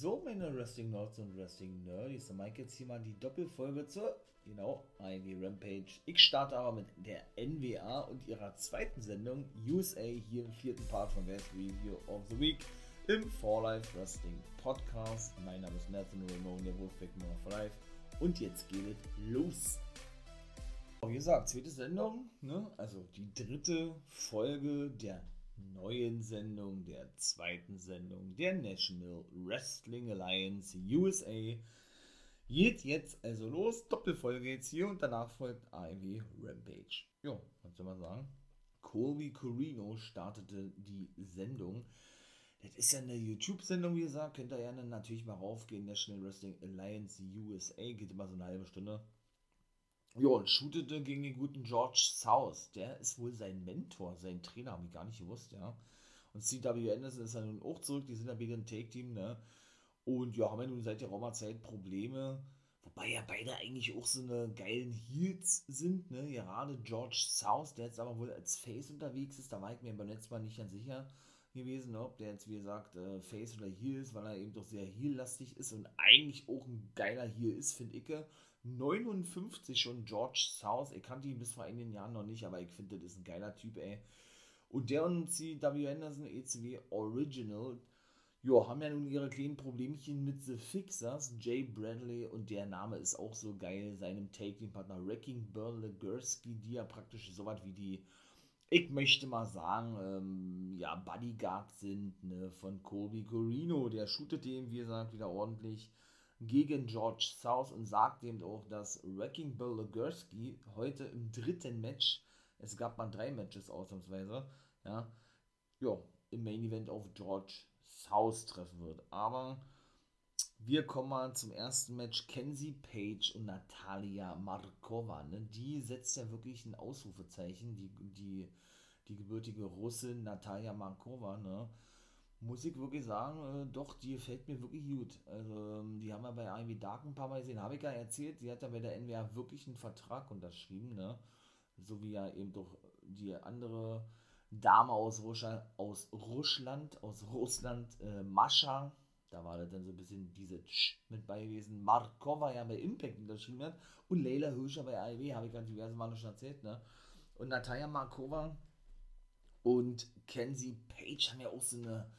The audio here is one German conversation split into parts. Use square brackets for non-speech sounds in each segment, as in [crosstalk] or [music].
So, meine Wrestling Nerds und Wrestling Nerds, dann jetzt hier mal die Doppelfolge zur, genau, IW Rampage. Ich starte aber mit der NWA und ihrer zweiten Sendung, USA, hier im vierten Part von Best Review of the Week im For Life Wrestling Podcast. Mein Name ist Nathan Ramon, der Wolfpack More for Life. Und jetzt geht es los. Wie gesagt, zweite Sendung, ne? also die dritte Folge der neuen Sendung, der zweiten Sendung der National Wrestling Alliance USA. Geht jetzt also los, Doppelfolge jetzt hier und danach folgt Ivy Rampage. Jo, was soll man sagen? Colby Corino startete die Sendung. Das ist ja eine YouTube-Sendung, wie gesagt. Könnt ihr gerne natürlich mal raufgehen. National Wrestling Alliance USA. Geht immer so eine halbe Stunde. Ja, und shootete gegen den guten George South. Der ist wohl sein Mentor, sein Trainer, habe ich gar nicht gewusst, ja. Und CW Anderson ist ja nun auch zurück, die sind ja wieder ein Take-Team, ne? Und ja, haben ja nun seit der Roma-Zeit Probleme, wobei ja beide eigentlich auch so eine geilen Heels sind, ne? Gerade George South, der jetzt aber wohl als Face unterwegs ist, da war ich mir beim letzten Mal nicht ganz sicher gewesen, ob der jetzt, wie gesagt, äh, Face oder Heel ist, weil er eben doch sehr Heel-lastig ist und eigentlich auch ein geiler Heel ist, finde ich 59 schon George South. Ich kannte ihn bis vor einigen Jahren noch nicht, aber ich finde, das ist ein geiler Typ, ey. Und der und C.W. Anderson, ECW Original, jo, haben ja nun ihre kleinen Problemchen mit The Fixers, Jay Bradley, und der Name ist auch so geil, seinem Take-Team-Partner Wrecking Burl Legursky, die ja praktisch so was wie die, ich möchte mal sagen, ähm, ja, Bodyguard sind, ne, von Colby Corino. Der shootet dem, wie gesagt, wieder ordentlich gegen George South und sagt eben auch, dass Wrecking Bill Legursky heute im dritten Match, es gab mal drei Matches ausnahmsweise, ja, ja, im Main Event auf George South treffen wird. Aber wir kommen mal zum ersten Match. Kenzie Page und Natalia Markova. Ne? Die setzt ja wirklich ein Ausrufezeichen. Die, die, die gebürtige Russin Natalia Markova. Ne? Muss ich wirklich sagen, äh, doch, die gefällt mir wirklich gut. Also, ähm, die haben wir bei Ivy Dark ein paar Mal gesehen, habe ich ja erzählt, sie hat ja bei der NWA wirklich einen Vertrag unterschrieben, ne? So wie ja eben doch die andere Dame aus, Russland, aus Russland, aus Russland, äh, Mascha, da war das dann so ein bisschen diese Tsch mit bei gewesen. Markova ja bei Impact unterschrieben hat und Leila Hirscher bei AEW, habe ich gerade diverse Male schon erzählt, ne? Und Natalia Markova und Kenzie Page haben ja auch so eine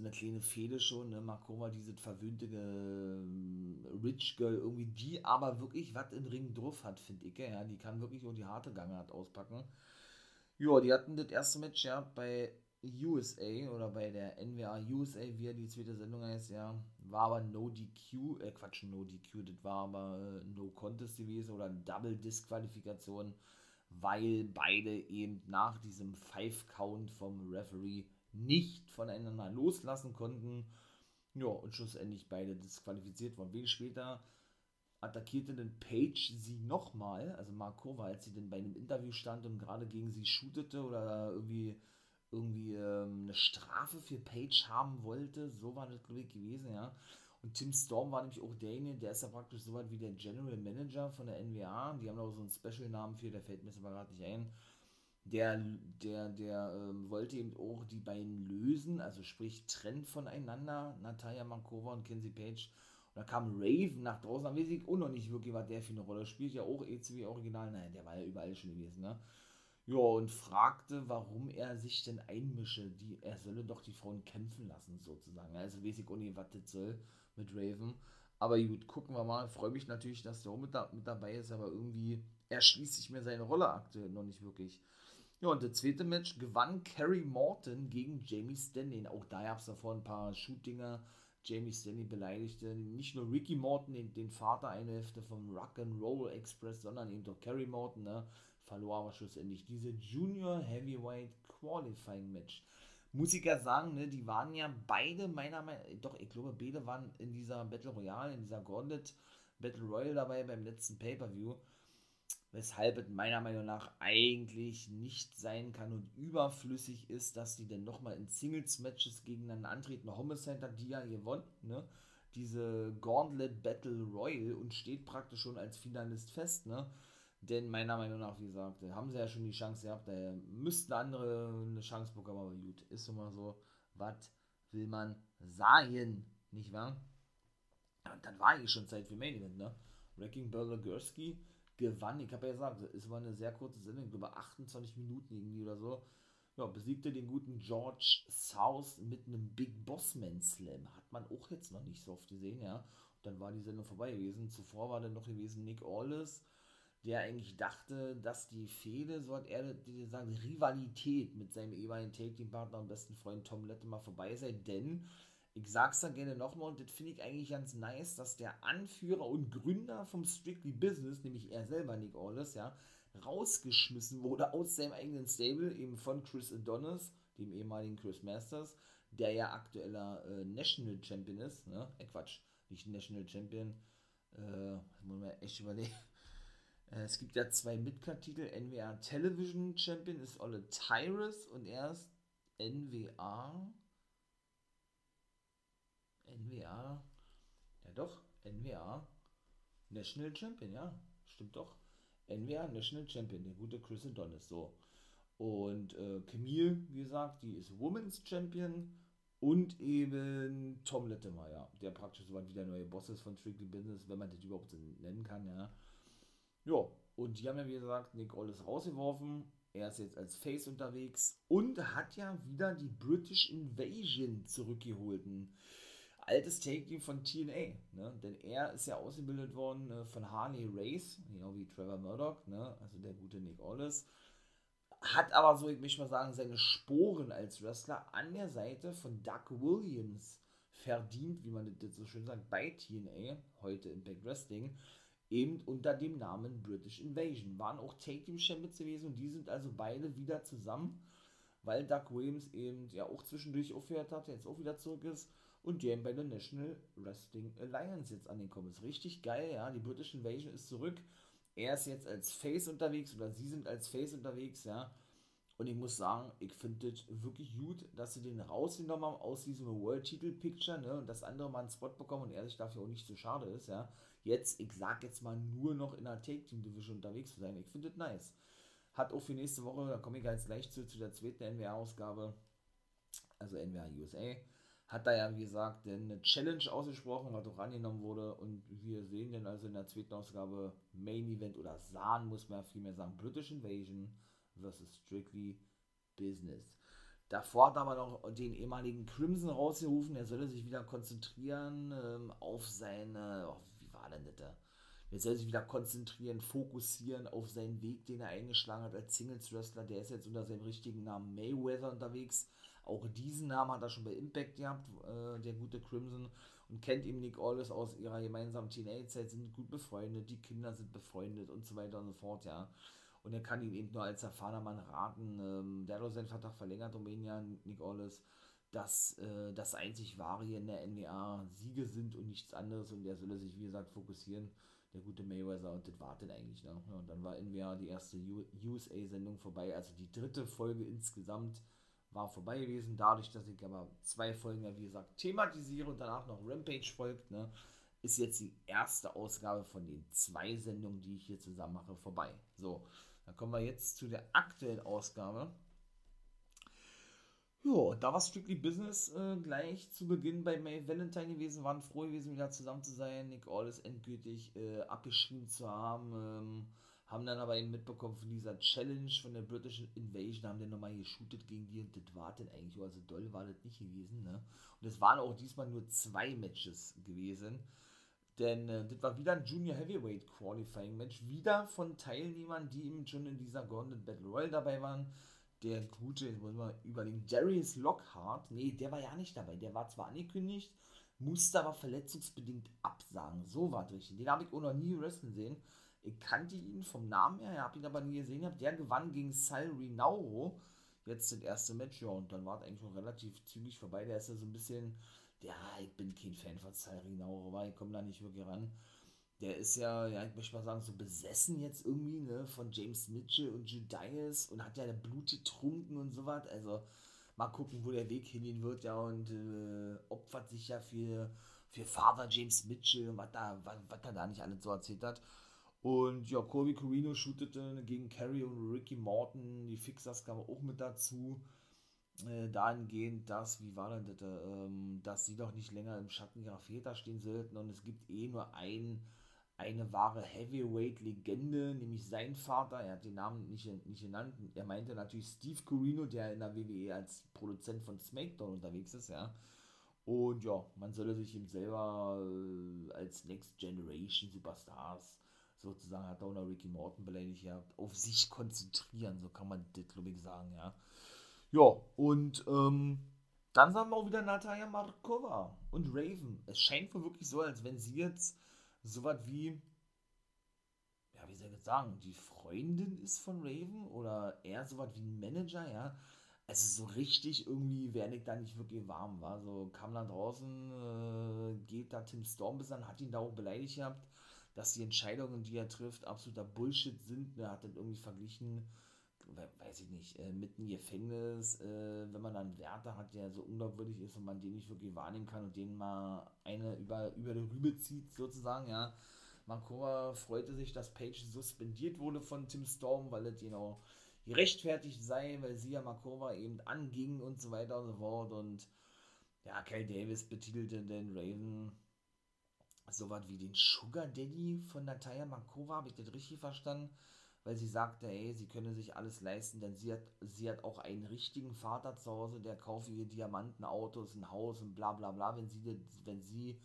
so eine kleine Fehde schon, ne? Markova, diese verwöhnte äh, Rich Girl, irgendwie, die aber wirklich was im Ring drauf hat, finde ich, ja, die kann wirklich nur die harte Gangart auspacken. Ja, die hatten das erste Match ja bei USA oder bei der NWA USA, wie ja die zweite Sendung heißt, ja, war aber No DQ, äh Quatsch, No DQ, das war aber äh, No Contest gewesen oder Double Disqualifikation, weil beide eben nach diesem Five Count vom Referee nicht voneinander loslassen konnten. Ja, und schlussendlich beide disqualifiziert wurden. Wenig später attackierte dann Page sie nochmal, also Markova, als sie dann bei einem Interview stand und gerade gegen sie shootete oder irgendwie, irgendwie ähm, eine Strafe für Page haben wollte. So war das, glaube ich, gewesen, ja. Und Tim Storm war nämlich auch derjenige, der ist ja praktisch so weit wie der General Manager von der NWA. Die haben auch so einen Special-Namen für, der fällt mir jetzt aber gerade nicht ein der, der, der ähm, wollte eben auch die beiden lösen, also sprich trennt voneinander, Natalia Mankova und Kenzie Page. Und da kam Raven nach draußen, da weiß ich auch noch nicht wirklich, was der für eine Rolle spielt. Ja, auch ECW Original, nein, der war ja überall schon gewesen, ne? Ja, und fragte, warum er sich denn einmische. Die, er solle doch die Frauen kämpfen lassen, sozusagen. Also weiß ich auch nicht, was das soll mit Raven. Aber gut, gucken wir mal. Freue mich natürlich, dass der auch mit, da, mit dabei ist, aber irgendwie erschließt sich mir seine Rolle aktuell noch nicht wirklich. Ja, und das zweite Match gewann Kerry Morton gegen Jamie Stanley. Auch da gab es davor ein paar Shootinger. Jamie Stanley beleidigte nicht nur Ricky Morton, den, den Vater eine Hälfte vom Rock'n'Roll Express, sondern eben doch Kerry Morton, ne? verlor aber schlussendlich diese Junior Heavyweight Qualifying Match. Muss ich ja sagen, ne, die waren ja beide meiner Meinung nach, doch, ich glaube, beide waren in dieser Battle Royale, in dieser Gauntlet Battle Royale dabei beim letzten Pay-Per-View weshalb es meiner Meinung nach eigentlich nicht sein kann und überflüssig ist, dass die dann nochmal in Singles-Matches gegeneinander antreten. Homicide hat die ja gewonnen, ne? Diese Gauntlet Battle Royal und steht praktisch schon als Finalist fest, ne? Denn meiner Meinung nach, wie gesagt, haben sie ja schon die Chance gehabt, da müssten andere eine Chance bekommen, aber gut, ist immer so, was will man sagen, nicht wahr? und dann war eigentlich schon Zeit für Main Event, ne? Wrecking Burger Gursky gewann, ich habe ja gesagt, es war eine sehr kurze Sendung, ich glaube 28 Minuten irgendwie oder so. Ja, besiegte den guten George South mit einem Big Bossman Slam. Hat man auch jetzt noch nicht so oft gesehen, ja. Und dann war die Sendung vorbei gewesen. Zuvor war dann noch gewesen Nick Aldis, der eigentlich dachte, dass die Fehde, so hat er die sagen, Rivalität mit seinem ehemaligen Take-Team-Partner und besten Freund Tom Latimer vorbei sei, denn ich sag's da gerne nochmal und das finde ich eigentlich ganz nice, dass der Anführer und Gründer vom Strictly Business, nämlich er selber, Nick Aldis, ja, rausgeschmissen wurde aus seinem eigenen Stable, eben von Chris Adonis, dem ehemaligen Chris Masters, der ja aktueller äh, National Champion ist, ne? Äh, Quatsch, nicht National Champion, äh, muss man echt überlegen. [laughs] Äh, es gibt ja zwei Midcard-Titel, NWA Television Champion ist Olle Tyrus und er ist NWA NWA, ja doch, NWA National Champion, ja, stimmt doch. NWA National Champion, der gute Chris Adonis, so. Und äh, Camille, wie gesagt, die ist Women's Champion und eben Tom ja, der praktisch so wieder neue Boss ist von Strictly Business, wenn man das überhaupt nennen kann, ja. Ja, und die haben ja, wie gesagt, Nick Aldis rausgeworfen. Er ist jetzt als Face unterwegs und hat ja wieder die British Invasion zurückgeholt. Ein altes Take-Team von TNA, ne? denn er ist ja ausgebildet worden äh, von Harley Race, genau wie Trevor Murdoch, ne? also der gute Nick Aldis. Hat aber so, ich möchte mal sagen, seine Sporen als Wrestler an der Seite von Doug Williams verdient, wie man das so schön sagt, bei TNA, heute Impact Wrestling, eben unter dem Namen British Invasion. Waren auch Take Team Champions gewesen und die sind also beide wieder zusammen, weil Doug Williams eben ja auch zwischendurch aufgehört hat, jetzt auch wieder zurück ist und der bei der National Wrestling Alliance jetzt angekommen ist. Richtig geil, ja. Die British Invasion ist zurück. Er ist jetzt als Face unterwegs oder sie sind als Face unterwegs, ja. Und ich muss sagen, ich finde es wirklich gut, dass sie den rausgenommen haben aus diesem World-Titel-Picture, ne, und das andere mal einen Spot bekommen und er sich dafür auch nicht so schade ist, ja. Jetzt, ich sag jetzt mal, nur noch in der Take-Team-Division unterwegs zu sein. Ich finde es nice. Hat auch für nächste Woche, da komme ich jetzt gleich zu, zu der zweiten NWA-Ausgabe, also NWA USA, hat da ja, wie gesagt, eine Challenge ausgesprochen, was auch angenommen wurde. Und wir sehen dann also in der zweiten Ausgabe Main Event oder sahen, muss man ja vielmehr sagen, British Invasion versus Strictly Business. Davor hat er aber noch den ehemaligen Crimson rausgerufen, er solle sich wieder konzentrieren ähm, auf seine, oh, wie war denn das da? Er soll sich wieder konzentrieren, fokussieren auf seinen Weg, den er eingeschlagen hat als Singles Wrestler. Der ist jetzt unter seinem richtigen Namen Mayweather unterwegs auch diesen Namen hat er schon bei Impact gehabt, äh, der gute Crimson, und kennt eben Nick Aldis aus ihrer gemeinsamen Teenage-Zeit, sind gut befreundet, die Kinder sind befreundet und so weiter und so fort, ja. Und er kann ihm eben nur als erfahrener Mann raten, ähm, der hat auch seinen Vertrag verlängert, Romania, Nick Aldis, dass äh, das einzig wahre hier in der NWA Siege sind und nichts anderes und er solle sich, wie gesagt, fokussieren der gute Mayweather und das wartet eigentlich. Ne? und dann war NWA die erste USA-Sendung vorbei, also die dritte Folge insgesamt war vorbei gewesen. Dadurch, dass ich aber zwei Folgen wie gesagt, thematisiere und danach noch Rampage folgt, ne, ist jetzt die erste Ausgabe von den zwei Sendungen, die ich hier zusammen mache, vorbei. So, dann kommen wir jetzt zu der aktuellen Ausgabe. Jo, da war Strictly Business äh, gleich zu Beginn bei May Valentine gewesen, waren froh gewesen, wieder zusammen zu sein, Nick Aldis endgültig äh, abgeschrieben zu haben. Ähm, haben dann aber eben mitbekommen von dieser Challenge von der British Invasion, haben dann nochmal geshootet gegen die und das war dann eigentlich, also doll war das nicht gewesen, ne? Und es waren auch diesmal nur zwei Matches gewesen, denn äh, das war wieder ein Junior Heavyweight Qualifying Match, wieder von Teilnehmern, die eben schon in dieser Gauntlet Battle Royale dabei waren. Der gute, jetzt muss man überlegen, Darius Lockhart, nee, der war ja nicht dabei, der war zwar angekündigt, musste aber verletzungsbedingt absagen, so war es richtig. Den habe ich auch noch nie wrestlen sehen ich kannte ihn vom Namen her, habe ihn aber nie gesehen. Der gewann gegen Sal Rinauro jetzt das erste Match, ja, und dann war es eigentlich schon relativ zügig vorbei. Der ist ja so ein bisschen, ja, ich bin kein Fan von Sal Rinauro, weil ich komme da nicht wirklich ran. Der ist ja, ja, ich möchte mal sagen, so besessen jetzt irgendwie, ne, von James Mitchell und Judas und hat ja Blut getrunken und so was. Also, mal gucken, wo der Weg hingehen wird, ja, und äh, opfert sich ja für, für Father James Mitchell und was da, was, was er da nicht alles so erzählt hat. Und ja, Colby Corino shootete gegen Carrie und Ricky Morton. Die Fixers kamen auch mit dazu. äh, dahingehend, dass, wie war denn das, ähm, dass sie doch nicht länger im Schatten ihrer Väter stehen sollten und es gibt eh nur ein, eine wahre Heavyweight-Legende, nämlich sein Vater, er hat den Namen nicht, nicht genannt, er meinte natürlich Steve Corino, der in der WWE als Produzent von SmackDown unterwegs ist, ja. Und ja, man solle sich ihm selber äh, als Next Generation Superstars sozusagen, hat noch Ricky Morton beleidigt gehabt, auf sich konzentrieren, so kann man das, glaube ich, sagen, ja. Ja, und ähm, dann sagen wir auch wieder Natalia Markova und Raven. Es scheint wohl wirklich so, als wenn sie jetzt so was wie, ja, wie soll ich das sagen, die Freundin ist von Raven oder eher so was wie ein Manager, ja. Also so richtig irgendwie werde ich da nicht wirklich warm, war. So kam da draußen, äh, geht da Tim Storm bis an, hat ihn da auch beleidigt gehabt, dass die Entscheidungen, die er trifft, absoluter Bullshit sind. Er hat dann irgendwie verglichen, weiß ich nicht, äh, mitten im Gefängnis, äh, wenn man dann Wärter hat, der so unglaubwürdig ist und man den nicht wirklich wahrnehmen kann und den mal eine über, über die Rübe zieht, sozusagen, ja. Mankova freute sich, dass Page suspendiert wurde von Tim Storm, weil es genau gerechtfertigt sei, weil sie ja Makova eben anging und so weiter und so fort. Und ja, Cal Davis betitelte den Raven so was wie den Sugar Daddy von Natalia Makova, habe ich das richtig verstanden? weil sie sagte, ey, sie könne sich alles leisten, denn sie hat, sie hat auch einen richtigen Vater zu Hause, der kauft ihr Diamanten, Autos, ein Haus und bla bla bla, wenn sie das, wenn sie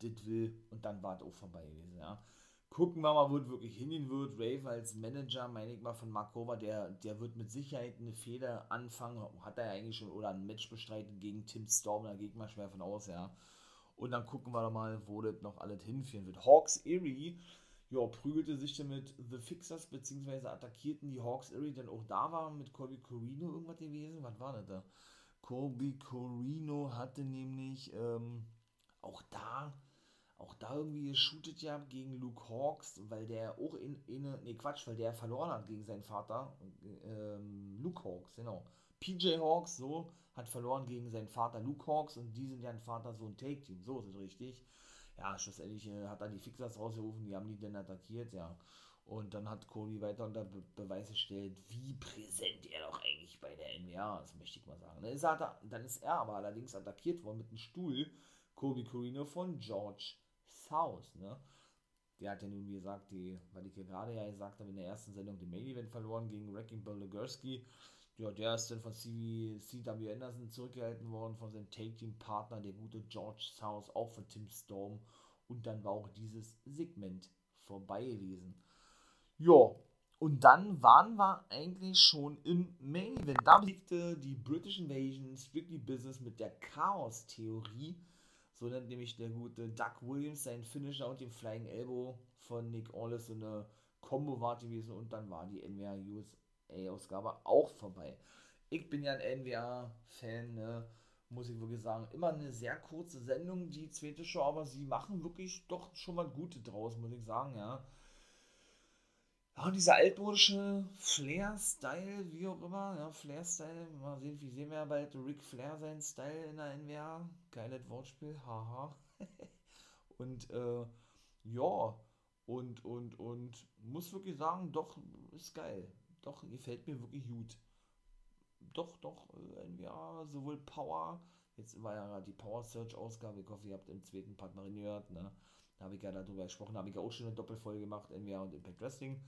das will und dann war es auch vorbei gewesen, ja. Gucken wir mal, wo es wirklich hingehen wird. Rave als Manager, meine ich mal, von Markova, der, der wird mit Sicherheit eine Fehler anfangen, hat er ja eigentlich schon, oder ein Match bestreiten gegen Tim Storm, da geht man schwer von aus, ja. Und dann gucken wir mal, wo das noch alles hinführen wird. Hawks Erie ja, prügelte sich dann mit The Fixers, beziehungsweise attackierten die Hawks Erie, denn auch da war mit Colby Corino irgendwas gewesen. Was war das da? Colby Corino hatte nämlich ähm, auch da auch da irgendwie geshootet ja gegen Luke Hawks, weil der auch in, in ne Quatsch, weil der verloren hat gegen seinen Vater, ähm, Luke Hawks, genau. PJ Hawks, so, hat verloren gegen seinen Vater Luke Hawks und die sind ja ein Vater-Sohn-Take-Team, so ist es richtig ja, schlussendlich äh, hat er die Fixers rausgerufen, die haben die dann attackiert, ja. Und dann hat Cody weiter unter Be Beweis gestellt, wie präsent er doch eigentlich bei der NBA ist, möchte ich mal sagen. Dann ist, er, dann ist er aber allerdings attackiert worden mit einem Stuhl, Kobe Corino von George South, ne? Der hat ja nun, wie gesagt, die, weil ich hier gerade ja gesagt habe, in der ersten Sendung den Main Event verloren gegen Wrecking Ball Legursky. Ja, der ist dann von CW, CW Anderson zurückgehalten worden, von seinem Take-Team-Partner, der gute George South, auch von Tim Storm. Und dann war auch dieses Segment vorbei gewesen. Ja, und dann waren wir eigentlich schon im Main Event. Da besiegte die British Invasion Strictly Business mit der Chaos-Theorie. So nennt nämlich der gute Doug Williams seinen Finisher und den Flying Elbow von Nick Aldis so eine Combo war gewesen. Und dann war die NWA US ausgabe auch vorbei. Ich bin ja ein NWA-Fan, ne? muss ich wirklich sagen. Immer eine sehr kurze Sendung, die zweite Show, aber sie machen wirklich doch schon mal Gute draus, muss ich sagen, ja. Ja, dieser altmodische Flair-Style, wie auch immer, ja, Flair-Style, mal sehen, wie sehen wir ja bald Ric Flair seinen Style in der NWA. Geiles Wortspiel, haha. [laughs] und, äh, ja, und, und, und, muss wirklich sagen, doch, ist geil doch, gefällt mir wirklich gut. Doch, doch, äh, ja, sowohl Power, jetzt war ja die Power Search Ausgabe, ich hoffe, ihr habt im zweiten Part mal gehört, ne? Da habe ich ja darüber gesprochen, habe ich ja auch schon eine Doppelfolge gemacht, NWA und Impact Wrestling.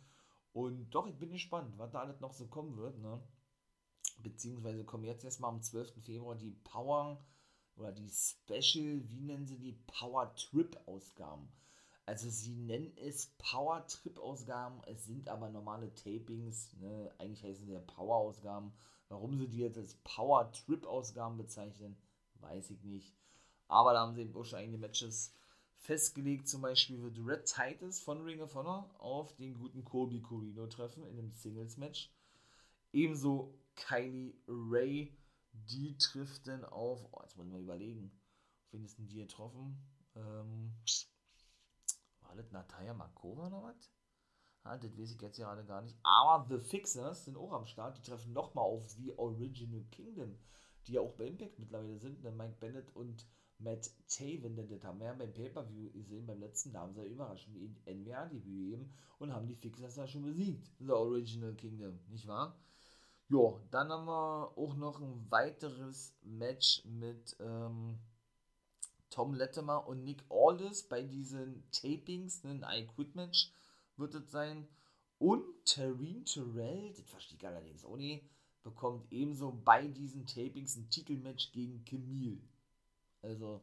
Und doch, ich bin gespannt, was da alles noch so kommen wird, ne? Beziehungsweise kommen jetzt erstmal am 12. Februar die Power oder die Special, wie nennen sie die Power Trip Ausgaben. Also sie nennen es Power-Trip-Ausgaben, es sind aber normale Tapings, ne? eigentlich heißen sie ja Power-Ausgaben. Warum sie die jetzt als Power-Trip-Ausgaben bezeichnen, weiß ich nicht. Aber da haben sie eben auch schon einige Matches festgelegt. Zum Beispiel wird Red Titus von Ring of Honor auf den guten Colby Corino treffen in einem Singles-Match. Ebenso Kylie Ray, die trifft dann auf, oh, jetzt muss ich mal überlegen, auf wen ist denn die getroffen? Ähm, war das Natalia Markova oder was? Ja, das weiß ich jetzt gerade gar nicht. Aber The Fixers sind auch am Start. Die treffen nochmal auf The Original Kingdom, die ja auch bei Impact mittlerweile sind. Ne? Mike Bennett und Matt Taven, denn das haben wir ja beim Pay-Per-View gesehen. Beim letzten, da haben sie überraschend die NWA-Debüt gegeben und haben die Fixers ja schon besiegt. The Original Kingdom, nicht wahr? Ja, dann haben wir auch noch ein weiteres Match mit ähm, Tom Latimer und Nick Aldis bei diesen Tapings, ne, ein I Quit Match wird es sein. Und Tareen Terrell, das verstehe ich allerdings auch nicht, bekommt ebenso bei diesen Tapings ein Titelmatch gegen Camille. Also,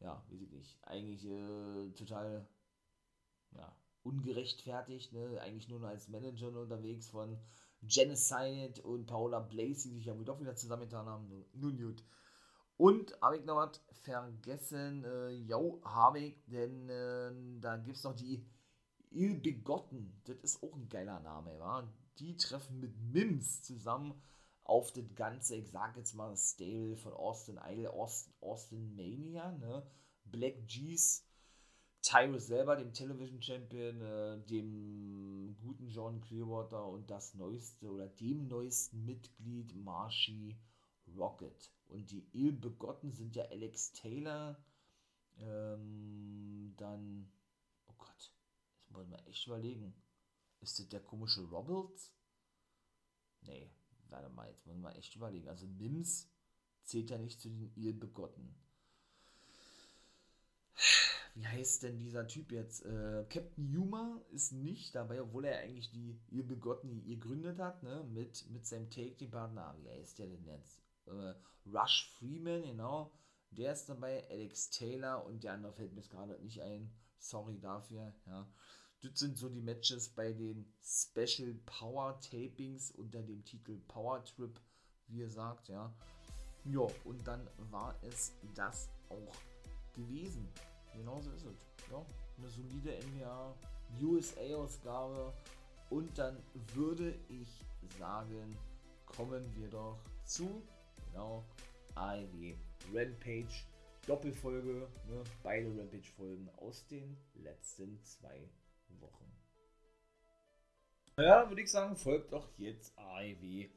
ja, weiß ich nicht. Eigentlich äh, total ja, ungerechtfertigt, ne? Eigentlich nur als Manager unterwegs von Genocide und Paula Blaze, die sich ja wohl doch wieder zusammengetan haben. Nun gut. Und habe ich noch was vergessen? Äh, jo, habe ich, denn äh, da gibt es noch die Illbegotten. Das ist auch ein geiler Name, wa? Die treffen mit Mims zusammen auf das ganze, ich sag jetzt mal, Stable von Austin Idol, Austin, Austin Mania, ne? Black G's, Tyrus selber, dem Television Champion, äh, dem guten John Clearwater und das neueste oder dem neuesten Mitglied Marshy Rocket. Und die Illbegotten sind ja Alex Taylor, ähm, dann, oh Gott, jetzt muss man echt überlegen. Ist das der komische Roberts? Nee, warte mal, jetzt muss man echt überlegen. Also Mims zählt ja nicht zu den Illbegotten. Wie heißt denn dieser Typ jetzt? Äh, Captain Yuma ist nicht dabei, obwohl er eigentlich die Illbegotten gegründet hat, ne? Mit, mit seinem Take-Team-Partner. Wie heißt der denn jetzt? Äh, Rush Freeman, genau. Der ist dabei, Alex Taylor und der andere fällt mir gerade nicht ein. Sorry dafür, ja. Das sind so die Matches bei den Special Power Tapings unter dem Titel Power Trip, wie ihr sagt, ja. Ja, und dann war es das auch gewesen. Genauso ist es. Ja, eine solide NBA USA-Ausgabe. Und dann würde ich sagen, kommen wir doch zu genau AEW Rampage Doppelfolge, ne, beide Rampage-Folgen aus den letzten zwei Wochen. Ja, würde ich sagen, folgt doch jetzt AEW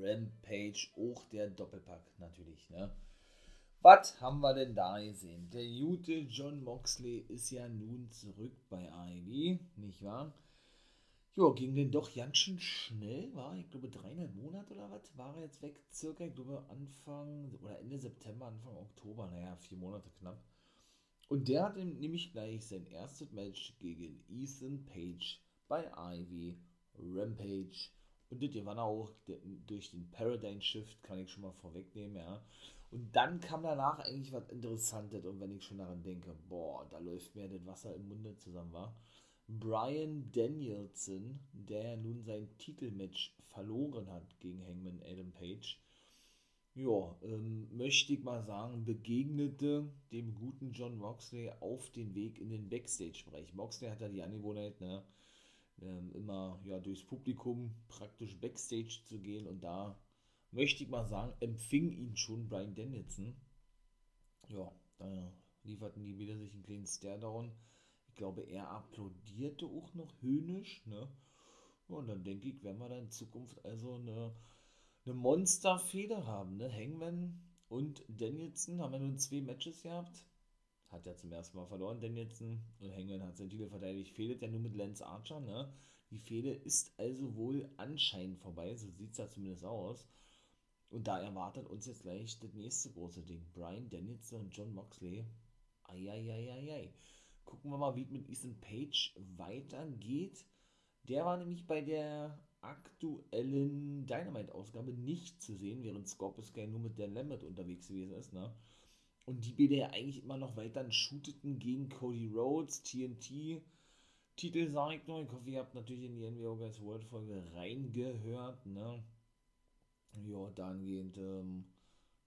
Rampage, auch der Doppelpack natürlich, ne? Was haben wir denn da gesehen? Der gute John Moxley ist ja nun zurück bei AEW, nicht wahr? Ja, ging denn doch ganz schön schnell, war, ich glaube, dreieinhalb Monate oder was, war er jetzt weg, circa, ich glaube, Anfang oder Ende September, Anfang Oktober, naja, vier Monate knapp. Und der hat nämlich gleich sein erstes Match gegen Ethan Page bei Ivy Rampage. Und das er auch durch den Paradigm Shift, kann ich schon mal vorwegnehmen, ja. Und dann kam danach eigentlich was Interessantes. Und wenn ich schon daran denke, boah, da läuft mir das Wasser im Munde zusammen, war. Brian Danielson, der nun sein Titelmatch verloren hat gegen Hangman Adam Page, ja, ähm, möchte ich mal sagen, begegnete dem guten John Moxley auf den Weg in den Backstage-Bereich. Moxley hat ja die Angewohnheit, ne, ähm, immer ja, durchs Publikum praktisch Backstage zu gehen und da möchte ich mal sagen, empfing ihn schon Brian Danielson. Ja, da lieferten die wieder sich einen kleinen Stare-Down ich glaube, er applaudierte auch noch höhnisch, ne? Und dann denke ich, werden wir da in Zukunft also eine, eine Monsterfeder haben, ne? Hangman und Danielson haben ja nun zwei Matches gehabt. Hat ja zum ersten Mal verloren, Danielson. Und Hangman hat seinen Titel verteidigt. Fehlt ja nur mit Lance Archer, ne? Die Fehde ist also wohl anscheinend vorbei, so sieht es ja zumindest aus. Und da erwartet uns jetzt gleich das nächste große Ding. Brian Danielson und John Moxley. Eieieiei gucken wir mal, wie es mit Ethan Page weitergeht. Der war nämlich bei der aktuellen Dynamite-Ausgabe nicht zu sehen, während Scorpio Sky nur mit Dan Lambert unterwegs gewesen ist. Ne? Und die ja eigentlich immer noch weiter shooteten gegen Cody Rhodes, TNT. Titel sage ich noch. Ich hoffe, ihr habt natürlich in die NWO Guys World Folge reingehört. Ne? Ja, dahingehend ähm,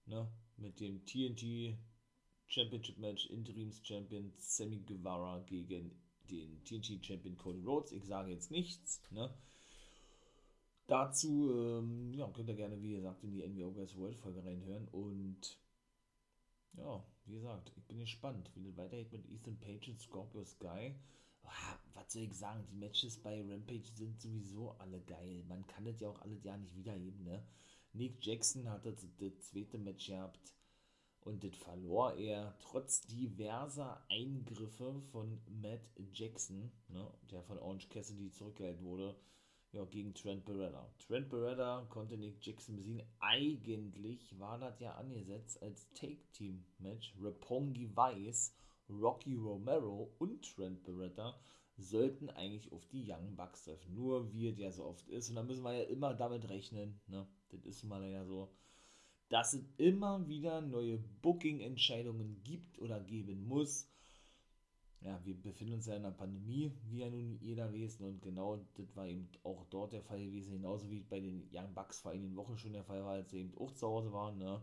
ne? mit dem TNT Championship Match Interims Champion Sammy Guevara gegen den TNT Champion Cody Rhodes. Ich sage jetzt nichts. Ne? Dazu ähm, ja, könnt ihr gerne, wie gesagt, in die NWO Guys World Folge reinhören. Und ja, wie gesagt, ich bin gespannt, wie das weitergeht mit Ethan Page und Scorpio Sky. Ah, was soll ich sagen? Die Matches bei Rampage sind sowieso alle geil. Man kann das ja auch alle Jahr nicht wiederheben. Ne? Nick Jackson hat das, das zweite Match gehabt und das verlor er trotz diverser Eingriffe von Matt Jackson, ne, der von Orange Cassidy zurückgehalten wurde. ja, gegen Trent Beretta. Trent Beretta konnte Nick Jackson besiegen. Eigentlich war das ja angesetzt als Take-Team-Match. Rapongi Weiss, Rocky Romero und Trent Beretta sollten eigentlich auf die Young Bucks treffen. Nur wie es ja so oft ist. Und da müssen wir ja immer damit rechnen. Ne? Das ist mal ja so. Dass es immer wieder neue Booking-Entscheidungen gibt oder geben muss. Ja, wir befinden uns ja in einer Pandemie, wie ja nun jeder weiß, und genau das war eben auch dort der Fall gewesen, genauso wie bei den Young Bucks vor einigen Wochen schon der Fall war, als sie eben auch zu Hause waren, ne?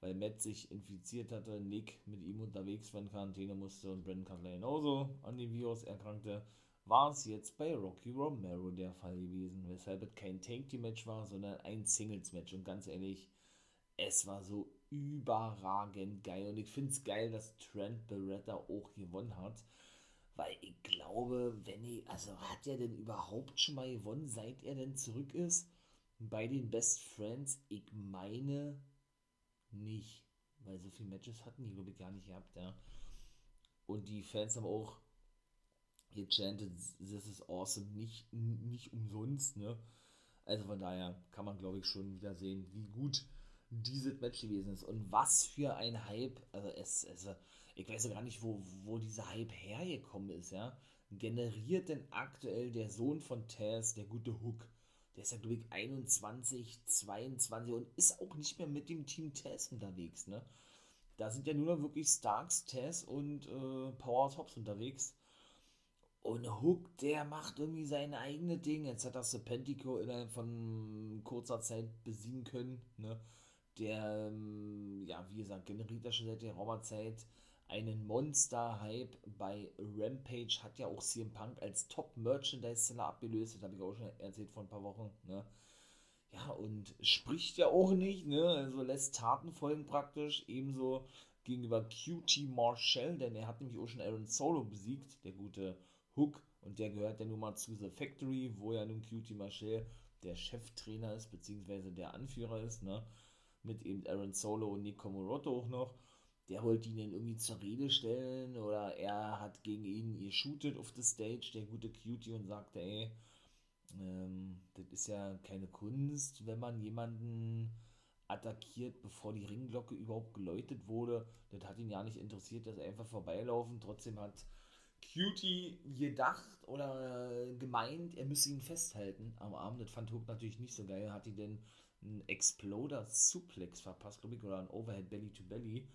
weil Matt sich infiziert hatte, Nick mit ihm unterwegs war in Quarantäne musste und Brandon Cutler genauso an dem Virus erkrankte, war es jetzt bei Rocky Romero der Fall gewesen, weshalb es kein Take-Team-Match war, sondern ein Singles-Match und ganz ehrlich, es war so überragend geil. Und ich finde es geil, dass Trent Beretta auch gewonnen hat. Weil ich glaube, wenn ich, also hat er denn überhaupt schon mal gewonnen, seit er denn zurück ist? Bei den Best Friends? Ich meine nicht. Weil so viele Matches hatten die, glaube ich, gar nicht gehabt, ja. Und die Fans haben auch gechantet, this is awesome, nicht, nicht umsonst, ne? Also von daher kann man, glaube ich, schon wieder sehen, wie gut dieses Match gewesen ist. Und was für ein Hype, also es, es ich weiß ja gar nicht, wo, wo dieser Hype hergekommen ist, ja. Generiert denn aktuell der Sohn von Taz, der gute Hook, der ist ja, glaube ich, 21, 22 und ist auch nicht mehr mit dem Team Taz unterwegs, ne? Da sind ja nur noch wirklich Starks, Taz und äh, Power Tops unterwegs. Und Hook, der macht irgendwie seine eigene Ding. Jetzt hat das Serpentico innerhalb von kurzer Zeit besiegen können, ne? Der, ähm, ja, wie gesagt, generiert ja schon seit der Raumerzeit einen Monster-Hype bei Rampage, hat ja auch CM Punk als Top-Merchandise-Seller abgelöst, das habe ich auch schon erzählt vor ein paar Wochen, ne? Ja, und spricht ja auch nicht, ne? Also lässt Taten folgen praktisch, ebenso gegenüber QT Marshall, denn er hat nämlich auch schon Aaron Solo besiegt, der gute Hook, und der gehört ja nun mal zu The Factory, wo ja nun QT Marshall der Cheftrainer ist, beziehungsweise der Anführer ist, ne? Mit eben Aaron Solo und Nick Komoroto auch noch. Der wollte ihn dann irgendwie zur Rede stellen oder er hat gegen ihn geshootet auf der Stage, der gute Cutie, und sagte, ey, ähm, das ist ja keine Kunst, wenn man jemanden attackiert, bevor die Ringglocke überhaupt geläutet wurde. Das hat ihn ja nicht interessiert, dass er einfach vorbeilaufen. Trotzdem hat Cutie gedacht oder gemeint, er müsse ihn festhalten am Arm. Das fand Hook natürlich nicht so geil. Hat ihn denn einen Exploder Suplex verpasst, glaube ich, oder ein Overhead Belly to Belly.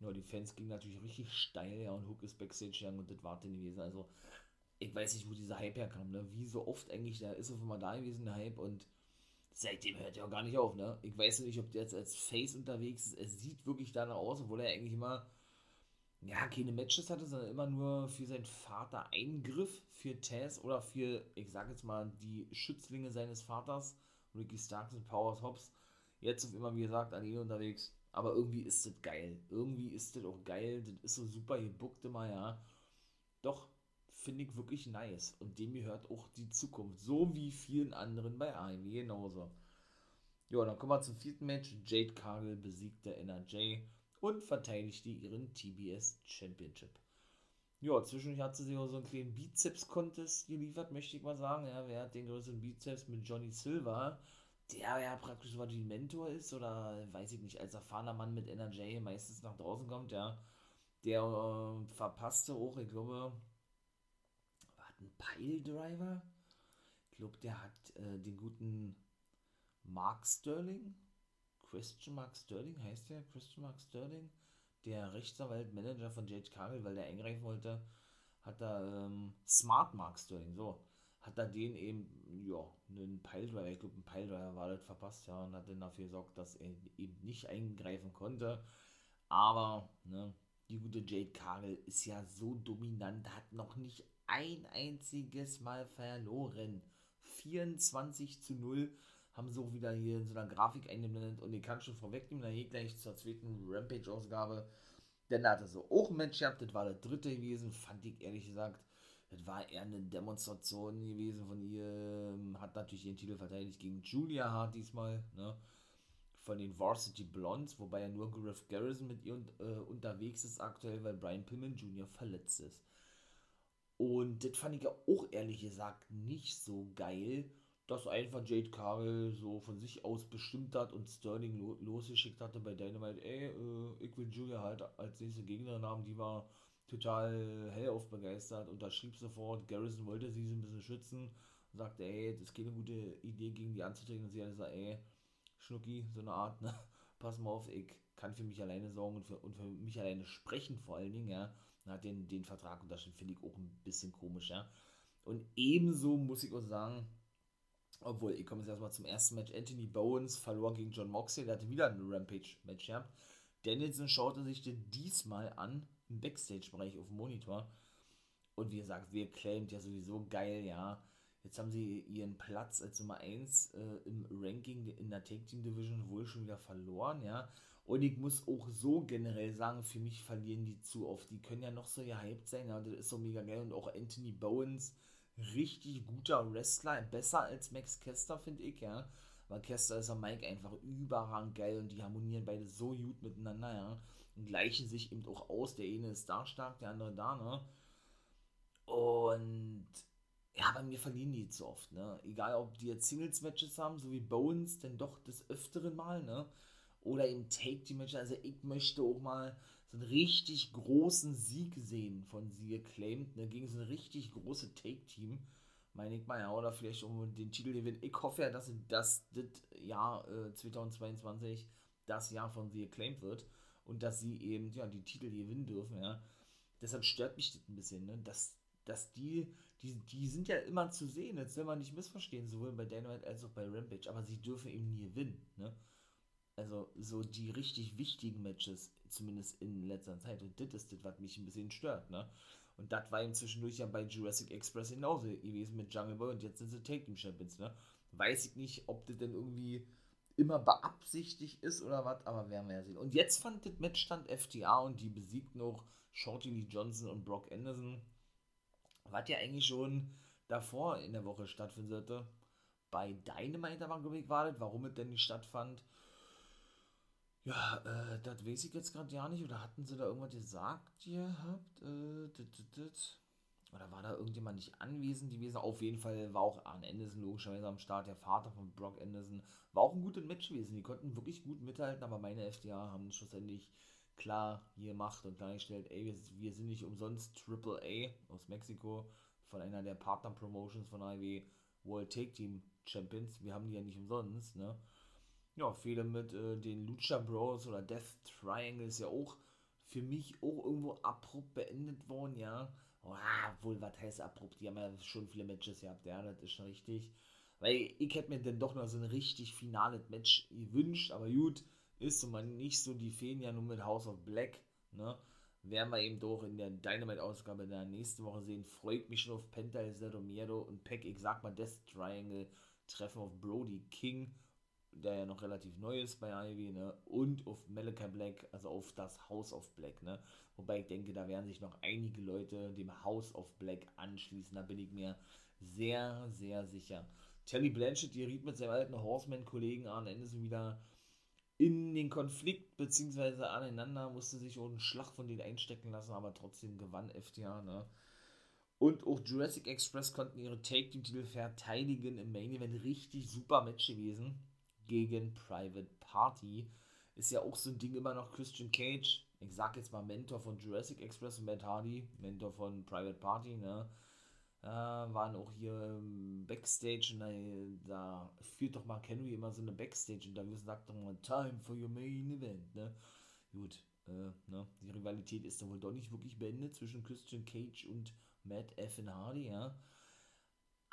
Ja, die Fans gingen natürlich richtig steil, ja, und Hook ist Backstage gegangen und das war dann gewesen. Also, ich weiß nicht, wo dieser Hype herkam, ne? Wie so oft eigentlich, da ist auf einmal da gewesen, der Hype, und seitdem hört er auch gar nicht auf, ne? Ich weiß nicht, ob der jetzt als Face unterwegs ist. Es sieht wirklich danach aus, obwohl er eigentlich immer, ja, keine Matches hatte, sondern immer nur für seinen Vater Eingriff für Taz oder für, ich sag jetzt mal, die Schützlinge seines Vaters Ricky Starks und Power Hobbs. Jetzt sind immer, wie gesagt, an ihn unterwegs. Aber irgendwie ist das geil. Irgendwie ist das auch geil. Das ist so super gebuckt immer, ja. Doch, finde ich wirklich nice. Und dem gehört auch die Zukunft. So wie vielen anderen bei AEW genauso. Ja, dann kommen wir zum vierten Match. Jade Cargill besiegte NRJ und verteidigte ihren TBS Championship. Ja, zwischendurch hat sie sich auch so einen kleinen Bizeps-Contest geliefert, möchte ich mal sagen. Ja, wer hat den größeren Bizeps mit Johnny Silver, der ja praktisch so wie Mentor ist oder weiß ich nicht, als erfahrener Mann mit NRJ meistens nach draußen kommt, ja. Der äh, verpasste auch, ich glaube, war ein Piledriver? Ich glaube, der hat äh, den guten Mark Sterling, Christian Mark Sterling heißt der, Christian Mark Sterling, der Rechtsanwalt, Manager von Jade Cargill, weil der eingreifen wollte, hat da ähm, Smart Mark Sterling, so, hat da den eben, ja, einen Piledriver, ich glaube, ein Piledriver war das verpasst, ja, und hat dann dafür gesorgt, dass er eben nicht eingreifen konnte. Aber, ne, die gute Jade Cargill ist ja so dominant, hat noch nicht ein einziges Mal verloren. 24 zu 0 haben sie auch wieder hier in so einer Grafik eingeblendet und ich kann schon vorwegnehmen, dann geht gleich zur zweiten Rampage-Ausgabe. Denn da hatte so auch ein Match gehabt, das war der dritte gewesen, fand ich ehrlich gesagt. Das war eher eine Demonstration gewesen von ihr. Hat natürlich ihren Titel verteidigt gegen Julia Hart diesmal, ne? Von den Varsity Blondes, wobei ja nur Griff Garrison mit ihr äh, unterwegs ist aktuell, weil Brian Pillman Jr. verletzt ist. Und das fand ich ja auch ehrlich gesagt nicht so geil, dass einfach Jade Cargill so von sich aus bestimmt hat und Sterling lo losgeschickt hatte bei Dynamite, ey, äh, ich will Julia halt als nächste Gegnerin haben, die war total hellauf begeistert, unterschrieb sofort, Garrison wollte sie so ein bisschen schützen, sagte, ey, das ist keine gute Idee, gegen die anzutreten, und sie hat gesagt, ey, Schnucki, so eine Art, ne, [laughs] pass mal auf, ich kann für mich alleine sorgen und für, und für mich alleine sprechen vor allen Dingen, ja, und hat den, den Vertrag unterschrieben, finde ich auch ein bisschen komisch, ja, und ebenso muss ich auch sagen, obwohl, ich komme jetzt erstmal zum ersten Match. Anthony Bowens verlor gegen John Moxley. Der hatte wieder ein Rampage-Match gehabt. Danielson schaute sich den diesmal an im Backstage-Bereich auf dem Monitor. Und wie gesagt, wir claimt ja sowieso geil, ja. Jetzt haben sie ihren Platz als Nummer 1 äh, im Ranking in der Take Team Division wohl schon wieder verloren, ja. Und ich muss auch so generell sagen, für mich verlieren die zu oft. Die können ja noch so gehypt sein, ja. Das ist so mega geil. Und auch Anthony Bowens richtig guter Wrestler, besser als Max Kester, finde ich, ja. Weil Kester ist am Mike einfach überragend geil und die harmonieren beide so gut miteinander, ja. Und gleichen sich eben auch aus. Der eine ist da stark, der andere da, ne? Und ja, bei mir verlieren die zu oft, ne? Egal, ob die jetzt Singles-Matches haben, so wie Bones, denn doch des Öfteren mal, ne? Oder eben Take-Team-Matches. Also ich möchte auch mal so einen richtig großen Sieg sehen von sie geclaimed, ne, gegen so ein richtig große Take-Team, meine ich mal, ja, oder vielleicht um den Titel gewinnen. Ich hoffe ja, dass das, das Jahr äh, 2022 das Jahr von sie geclaimed wird und dass sie eben, ja, die Titel gewinnen dürfen, ja. Deshalb stört mich das ein bisschen, ne, dass, dass die, die, die sind ja immer zu sehen, jetzt will man nicht missverstehen, sowohl bei Dynamite als auch bei Rampage, aber sie dürfen eben nie gewinnen, ne. Also so die richtig wichtigen Matches, zumindest in letzter Zeit. Und das ist das, was mich ein bisschen stört, ne? Und das war ihm zwischendurch ja bei Jurassic Express genauso gewesen mit Jungle Boy und jetzt sind sie Take Team Champions, ne? Weiß ich nicht, ob das denn irgendwie immer beabsichtigt ist oder was, aber werden wir ja sehen. Und jetzt fand das Match stand FTA und die besiegten auch Shorty Lee Johnson und Brock Anderson. Was ja eigentlich schon davor in der Woche stattfinden sollte. Bei Dynamite aber, glaube warum es denn nicht stattfand. Ja, äh, das weiß ich jetzt gerade ja nicht. Oder hatten sie da irgendwas gesagt gehabt? Äh, dit, dit. Oder war da irgendjemand nicht anwesend gewesen? Auf jeden Fall war auch Arne Anderson logischerweise am Start, der Vater von Brock Anderson. War auch ein gutes Match gewesen. Die konnten wirklich gut mithalten, aber meine FDA haben schlussendlich klar gemacht und klargestellt, ey, wir, wir sind nicht umsonst Triple A aus Mexiko von einer der Partner-Promotions von AEW World Take Team Champions. Wir haben die ja nicht umsonst, ne? Ja, viele mit äh, den Lucha Bros oder Death Triangle ist ja auch für mich auch irgendwo abrupt beendet worden, ja. Oh, wohl, was heißt abrupt? Die haben ja schon viele Matches gehabt, ja, das ist schon richtig. Weil ich hätte mir dann doch noch so ein richtig finales Match gewünscht, aber gut, ist und man nicht so die Feen ja nur mit House of Black, ne? Werden wir eben doch in der Dynamite-Ausgabe der nächsten Woche sehen. Freut mich schon auf Penta, El Miedo und Peck, ich sag mal Death Triangle treffen auf Brody King der ja noch relativ neu ist bei Ivy, ne? Und auf Malachi Black, also auf das House of Black, ne? Wobei ich denke, da werden sich noch einige Leute dem House of Black anschließen, da bin ich mir sehr, sehr sicher. Telly Blanchett geriet mit seinem alten Horseman-Kollegen Arne Anderson wieder in den Konflikt, beziehungsweise aneinander, musste sich auch einen Schlag von denen einstecken lassen, aber trotzdem gewann FTA, ne? Und auch Jurassic Express konnten ihre Take-Team-Titel verteidigen im Main Event. Richtig super Match gewesen gegen Private Party. Ist ja auch so ein Ding immer noch Christian Cage. Ich sag jetzt mal Mentor von Jurassic Express und Matt Hardy, Mentor von Private Party, ne? Äh, waren auch hier Backstage und da, da führt doch Mark Henry immer so eine Backstage und da sagt doch mal Time for your main event, ne? Gut, äh, ne? Die Rivalität ist dann wohl doch nicht wirklich beendet zwischen Christian Cage und Matt F. Hardy, ja.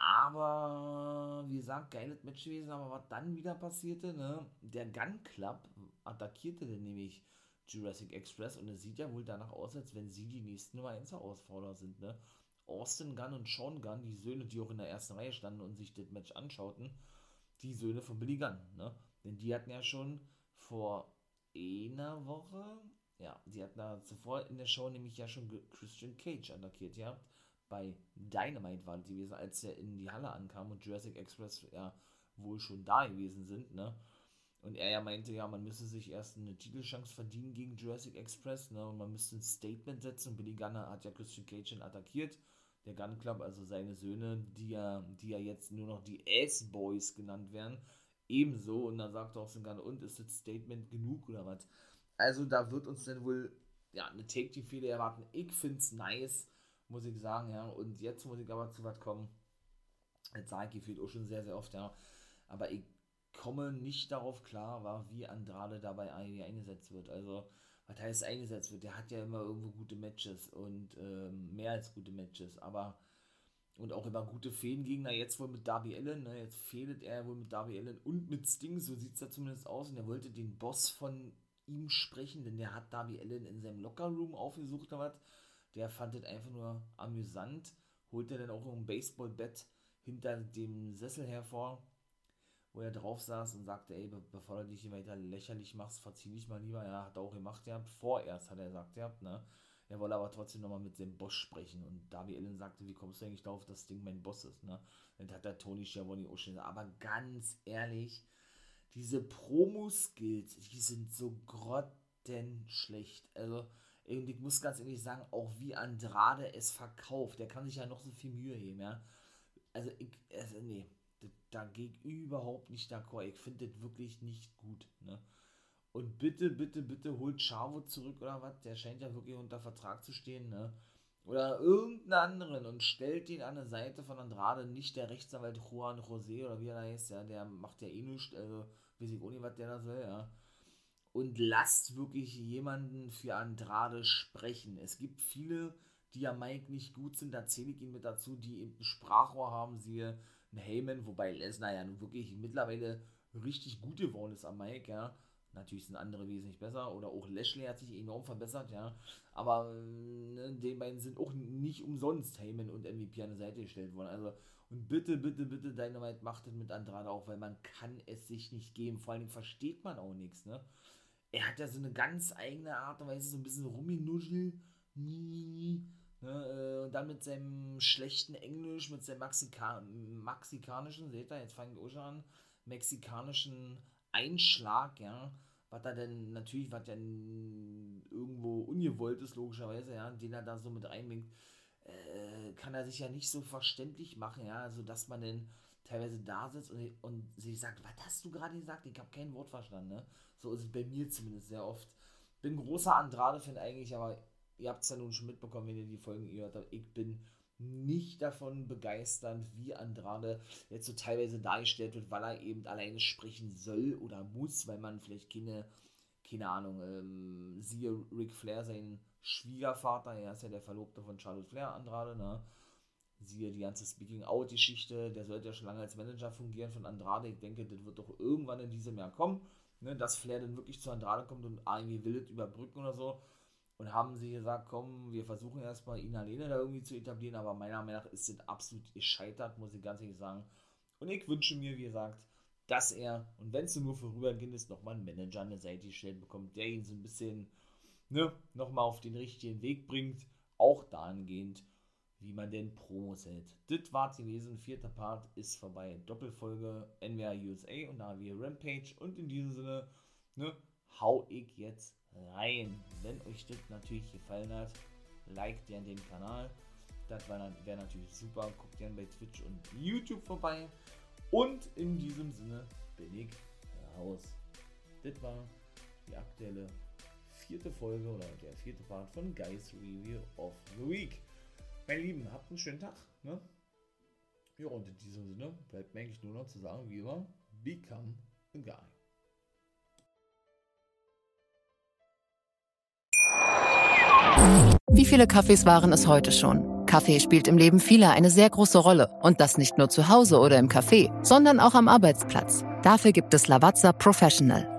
Aber, wie gesagt, geiles Match gewesen. Aber was dann wieder passierte, ne? Der Gun Club attackierte dann nämlich Jurassic Express und es sieht ja wohl danach aus, als wenn sie die nächsten Nummer 1 Herausforderer sind, ne? Austin Gunn und Sean Gunn, die Söhne, die auch in der ersten Reihe standen und sich das Match anschauten, die Söhne von Billy Gunn, ne? Denn die hatten ja schon vor einer Woche, ja, die hatten da zuvor in der Show nämlich ja schon Christian Cage attackiert, ja bei Dynamite war gewesen, als er in die Halle ankam und Jurassic Express ja wohl schon da gewesen sind, ne? Und er ja meinte, ja, man müsse sich erst eine Titelchance verdienen gegen Jurassic Express, ne? Und man müsste ein Statement setzen. Billy Gunner hat ja Christian Cage attackiert. der Gun Club, also seine Söhne, die ja, die ja jetzt nur noch die Ass-Boys genannt werden, ebenso. Und dann sagt auch Gun, und ist das Statement genug oder was? Also da wird uns dann wohl ja, eine Take-Team-Fehler erwarten. Ich finde es nice, muss ich sagen, ja. Und jetzt muss ich aber zu was kommen. Jetzt sage ich gefühlt auch schon sehr, sehr oft, ja. Aber ich komme nicht darauf klar, war, wie Andrade dabei eingesetzt wird. Also, was heißt eingesetzt wird? Der hat ja immer irgendwo gute Matches und ähm, mehr als gute Matches, aber und auch immer gute Feengegner. Jetzt wohl mit Darby Allen, ne? jetzt fehlt er wohl mit Darby Allen und mit Sting, so sieht es da zumindest aus. Und er wollte den Boss von ihm sprechen, denn der hat Darby Allen in seinem Lockerroom aufgesucht was. Der fand es einfach nur amüsant, holte dann auch ein Baseballbett hinter dem Sessel hervor wo er drauf saß und sagte, ey, bevor du dich hier weiter lächerlich machst, verzieh dich mal lieber. Ja, hat er auch gemacht gehabt. Vorerst hat er gesagt gehabt, ne? Er wollte aber trotzdem nochmal mit dem Boss sprechen. Und Darby Allen sagte, wie kommst du eigentlich darauf, dass das Ding mein Boss ist, ne? Dann hat der Tony Schiavone auch schon gesagt. Aber ganz ehrlich, diese Promo-Skills, die sind so grottenschlecht. Also, und ich muss ganz ehrlich sagen, auch wie Andrade es verkauft, der kann sich ja noch so viel Mühe geben, ja. Also, ich, also, nee, da gehe ich überhaupt nicht d'accord. Ich finde das wirklich nicht gut. Ne? Und bitte, bitte, bitte holt Chavo zurück oder was. Der scheint ja wirklich unter Vertrag zu stehen. Ne? Oder irgendeinen anderen und stellt ihn an der Seite von Andrade. Nicht der Rechtsanwalt Juan José oder wie er heißt. Ja, der macht ja eh nichts. Also weiß ich auch nicht, was der da soll. Ja. Und lasst wirklich jemanden für Andrade sprechen. Es gibt viele, die ja Mike nicht gut sind. Da zähle ich ihn mit dazu, die eben ein Sprachrohr haben. Siehe ein Heyman, wobei Lesnar ja nun wirklich mittlerweile richtig gut geworden ist am Mike, ja. Natürlich sind andere wesentlich besser oder auch Lashley hat sich enorm verbessert, ja. Aber ne, den beiden sind auch nicht umsonst Heyman und MVP an die Seite gestellt worden. Also, und bitte, bitte, bitte, Dynamite macht das mit Andrade auch, weil man kann es sich nicht geben. Vor allen Dingen versteht man auch nichts, ne. Er hat ja so eine ganz eigene Art und Weise, so ein bisschen Rumminuschel. Ne, äh, und dann mit seinem schlechten Englisch, mit seinem Maxika mexikanischen, seht ihr, jetzt fange ich auch schon an, mexikanischen Einschlag, ja, was da denn natürlich, was denn irgendwo ungewollt ist, logischerweise, ja, den er da so mit reinbringt, äh, kann er sich ja nicht so verständlich machen, ja, sodass man dann teilweise da sitzt und, und sich sagt, was hast du gerade gesagt? Ich habe kein Wort verstanden, ne? So ist es bei mir zumindest sehr oft. Bin großer Andrade-Fan eigentlich, aber ihr habt es ja nun schon mitbekommen, wenn ihr die Folgen gehört habt, ich bin nicht davon begeistert, wie Andrade jetzt so teilweise dargestellt wird, weil er eben alleine sprechen soll oder muss, weil man vielleicht keine, keine Ahnung, ähm, siehe Ric Flair, sein Schwiegervater, er ist ja der Verlobte von Charlotte Flair, Andrade, ne? Siehe die ganze Speaking-Out-Geschichte, der sollte ja schon lange als Manager fungieren von Andrade. Ich denke, das wird doch irgendwann in diesem Jahr kommen, ne? dass Flair dann wirklich zu Andrade kommt und irgendwie will das überbrücken oder so und haben sie gesagt, komm, wir versuchen erstmal ihn alleine da irgendwie zu etablieren, aber meiner Meinung nach ist es absolut gescheitert, muss ich ganz ehrlich sagen. Und ich wünsche mir, wie gesagt, dass er, und wenn es nur vorübergehend ist, nochmal einen Manager an der Seite gestellt bekommt, der ihn so ein bisschen, ne, nochmal auf den richtigen Weg bringt, auch dahingehend, wie man den Promos hält. Das war's gewesen, vierter Part ist vorbei. Doppelfolge NWA USA und NAVI Rampage und in diesem Sinne, ne, hau ich jetzt rein. Wenn euch das natürlich gefallen hat, liked gerne den Kanal. Das wäre natürlich super. Guckt gerne bei Twitch und YouTube vorbei. Und in diesem Sinne bin ich raus. Das war die aktuelle vierte Folge oder der vierte Part von Guys Review of the Week. Meine Lieben, habt einen schönen Tag. Ne? Ja, und in diesem Sinne bleibt mir eigentlich nur noch zu sagen, wie immer, become a guy. Wie viele Kaffees waren es heute schon? Kaffee spielt im Leben vieler eine sehr große Rolle. Und das nicht nur zu Hause oder im Café, sondern auch am Arbeitsplatz. Dafür gibt es Lavazza Professional.